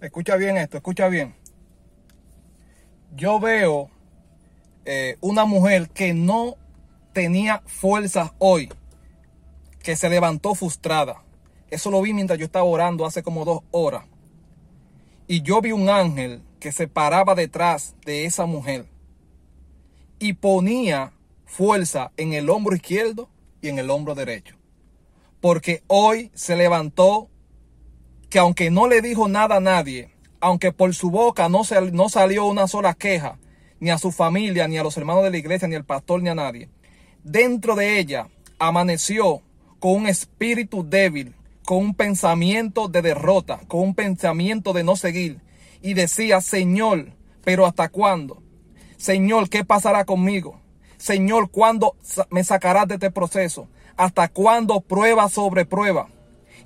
Escucha bien esto, escucha bien. Yo veo eh, una mujer que no tenía fuerzas hoy, que se levantó frustrada. Eso lo vi mientras yo estaba orando hace como dos horas. Y yo vi un ángel que se paraba detrás de esa mujer y ponía fuerza en el hombro izquierdo y en el hombro derecho. Porque hoy se levantó que aunque no le dijo nada a nadie, aunque por su boca no, no salió una sola queja, ni a su familia, ni a los hermanos de la iglesia, ni al pastor, ni a nadie, dentro de ella amaneció con un espíritu débil, con un pensamiento de derrota, con un pensamiento de no seguir, y decía, Señor, pero ¿hasta cuándo? Señor, ¿qué pasará conmigo? Señor, ¿cuándo me sacarás de este proceso? ¿Hasta cuándo prueba sobre prueba?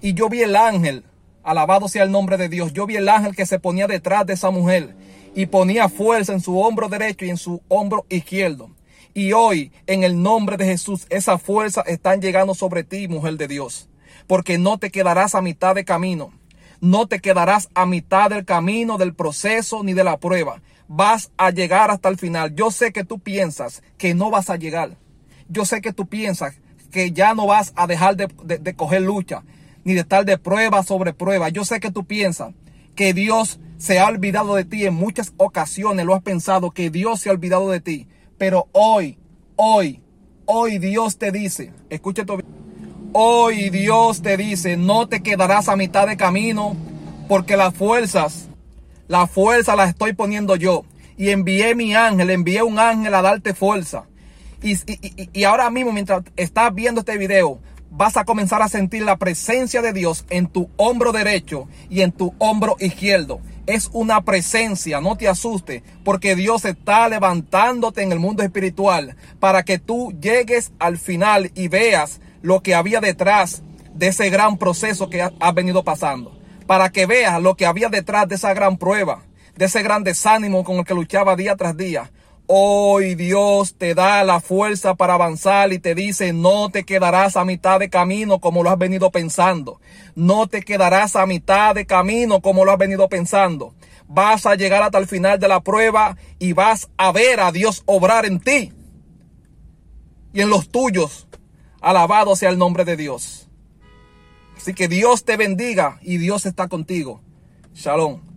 Y yo vi el ángel Alabado sea el nombre de Dios. Yo vi el ángel que se ponía detrás de esa mujer y ponía fuerza en su hombro derecho y en su hombro izquierdo. Y hoy, en el nombre de Jesús, esa fuerza están llegando sobre ti, mujer de Dios. Porque no te quedarás a mitad de camino. No te quedarás a mitad del camino, del proceso ni de la prueba. Vas a llegar hasta el final. Yo sé que tú piensas que no vas a llegar. Yo sé que tú piensas que ya no vas a dejar de, de coger lucha ni de estar de prueba sobre prueba. Yo sé que tú piensas que Dios se ha olvidado de ti en muchas ocasiones, lo has pensado que Dios se ha olvidado de ti, pero hoy, hoy, hoy Dios te dice, escucha esto, hoy Dios te dice, no te quedarás a mitad de camino, porque las fuerzas, la fuerza las estoy poniendo yo. Y envié mi ángel, envié un ángel a darte fuerza. Y, y, y ahora mismo, mientras estás viendo este video, vas a comenzar a sentir la presencia de Dios en tu hombro derecho y en tu hombro izquierdo. Es una presencia, no te asustes, porque Dios está levantándote en el mundo espiritual para que tú llegues al final y veas lo que había detrás de ese gran proceso que has venido pasando. Para que veas lo que había detrás de esa gran prueba, de ese gran desánimo con el que luchaba día tras día. Hoy Dios te da la fuerza para avanzar y te dice, no te quedarás a mitad de camino como lo has venido pensando. No te quedarás a mitad de camino como lo has venido pensando. Vas a llegar hasta el final de la prueba y vas a ver a Dios obrar en ti y en los tuyos. Alabado sea el nombre de Dios. Así que Dios te bendiga y Dios está contigo. Shalom.